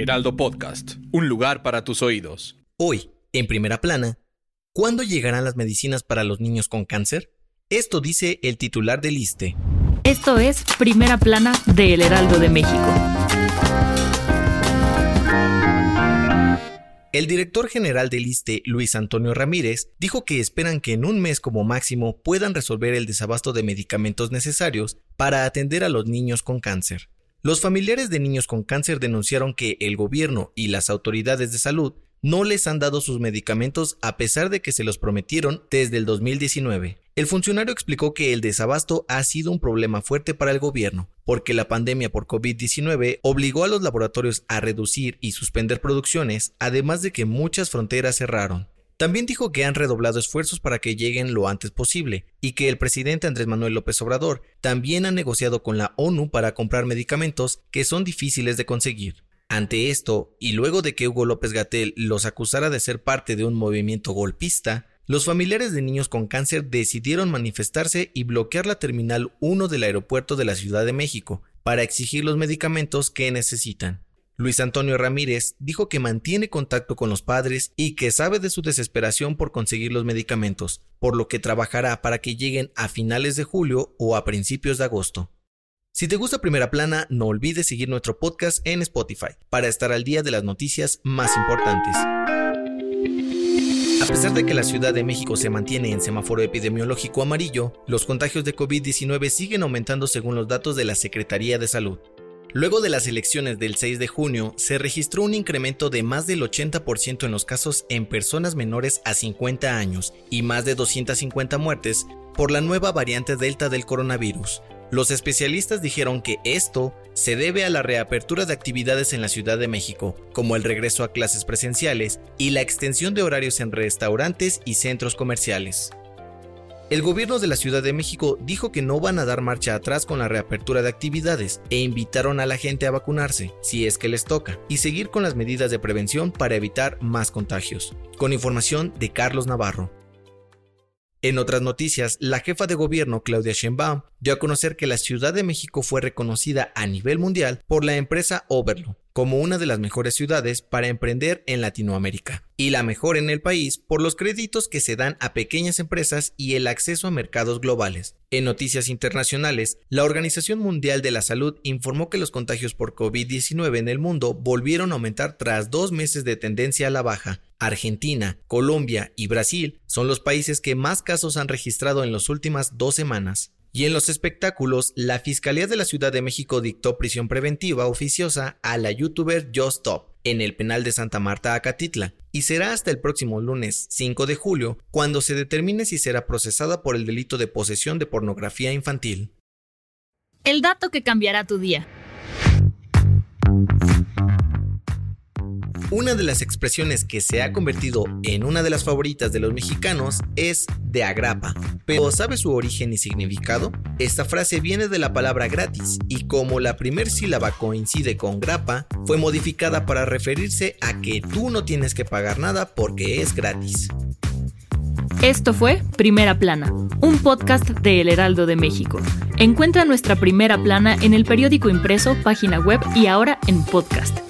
Heraldo Podcast, un lugar para tus oídos. Hoy, en primera plana, ¿cuándo llegarán las medicinas para los niños con cáncer? Esto dice el titular del ISTE. Esto es Primera Plana de El Heraldo de México. El director general del ISTE, Luis Antonio Ramírez, dijo que esperan que en un mes como máximo puedan resolver el desabasto de medicamentos necesarios para atender a los niños con cáncer. Los familiares de niños con cáncer denunciaron que el gobierno y las autoridades de salud no les han dado sus medicamentos a pesar de que se los prometieron desde el 2019. El funcionario explicó que el desabasto ha sido un problema fuerte para el gobierno, porque la pandemia por COVID-19 obligó a los laboratorios a reducir y suspender producciones, además de que muchas fronteras cerraron. También dijo que han redoblado esfuerzos para que lleguen lo antes posible y que el presidente Andrés Manuel López Obrador también ha negociado con la ONU para comprar medicamentos que son difíciles de conseguir. Ante esto, y luego de que Hugo López Gatel los acusara de ser parte de un movimiento golpista, los familiares de niños con cáncer decidieron manifestarse y bloquear la Terminal 1 del aeropuerto de la Ciudad de México para exigir los medicamentos que necesitan. Luis Antonio Ramírez dijo que mantiene contacto con los padres y que sabe de su desesperación por conseguir los medicamentos, por lo que trabajará para que lleguen a finales de julio o a principios de agosto. Si te gusta Primera Plana, no olvides seguir nuestro podcast en Spotify para estar al día de las noticias más importantes. A pesar de que la Ciudad de México se mantiene en semáforo epidemiológico amarillo, los contagios de COVID-19 siguen aumentando según los datos de la Secretaría de Salud. Luego de las elecciones del 6 de junio, se registró un incremento de más del 80% en los casos en personas menores a 50 años y más de 250 muertes por la nueva variante Delta del coronavirus. Los especialistas dijeron que esto se debe a la reapertura de actividades en la Ciudad de México, como el regreso a clases presenciales y la extensión de horarios en restaurantes y centros comerciales. El gobierno de la Ciudad de México dijo que no van a dar marcha atrás con la reapertura de actividades e invitaron a la gente a vacunarse, si es que les toca, y seguir con las medidas de prevención para evitar más contagios. Con información de Carlos Navarro. En otras noticias, la jefa de gobierno Claudia Sheinbaum dio a conocer que la Ciudad de México fue reconocida a nivel mundial por la empresa Overlo como una de las mejores ciudades para emprender en Latinoamérica y la mejor en el país por los créditos que se dan a pequeñas empresas y el acceso a mercados globales. En noticias internacionales, la Organización Mundial de la Salud informó que los contagios por COVID-19 en el mundo volvieron a aumentar tras dos meses de tendencia a la baja. Argentina, Colombia y Brasil son los países que más casos han registrado en las últimas dos semanas. Y en los espectáculos, la Fiscalía de la Ciudad de México dictó prisión preventiva oficiosa a la youtuber Just Stop en el penal de Santa Marta, Acatitla, y será hasta el próximo lunes 5 de julio cuando se determine si será procesada por el delito de posesión de pornografía infantil. El dato que cambiará tu día. Una de las expresiones que se ha convertido en una de las favoritas de los mexicanos es de agrapa. Pero ¿sabe su origen y significado? Esta frase viene de la palabra gratis y como la primer sílaba coincide con grapa, fue modificada para referirse a que tú no tienes que pagar nada porque es gratis. Esto fue Primera Plana, un podcast de El Heraldo de México. Encuentra nuestra Primera Plana en el periódico impreso, página web y ahora en podcast.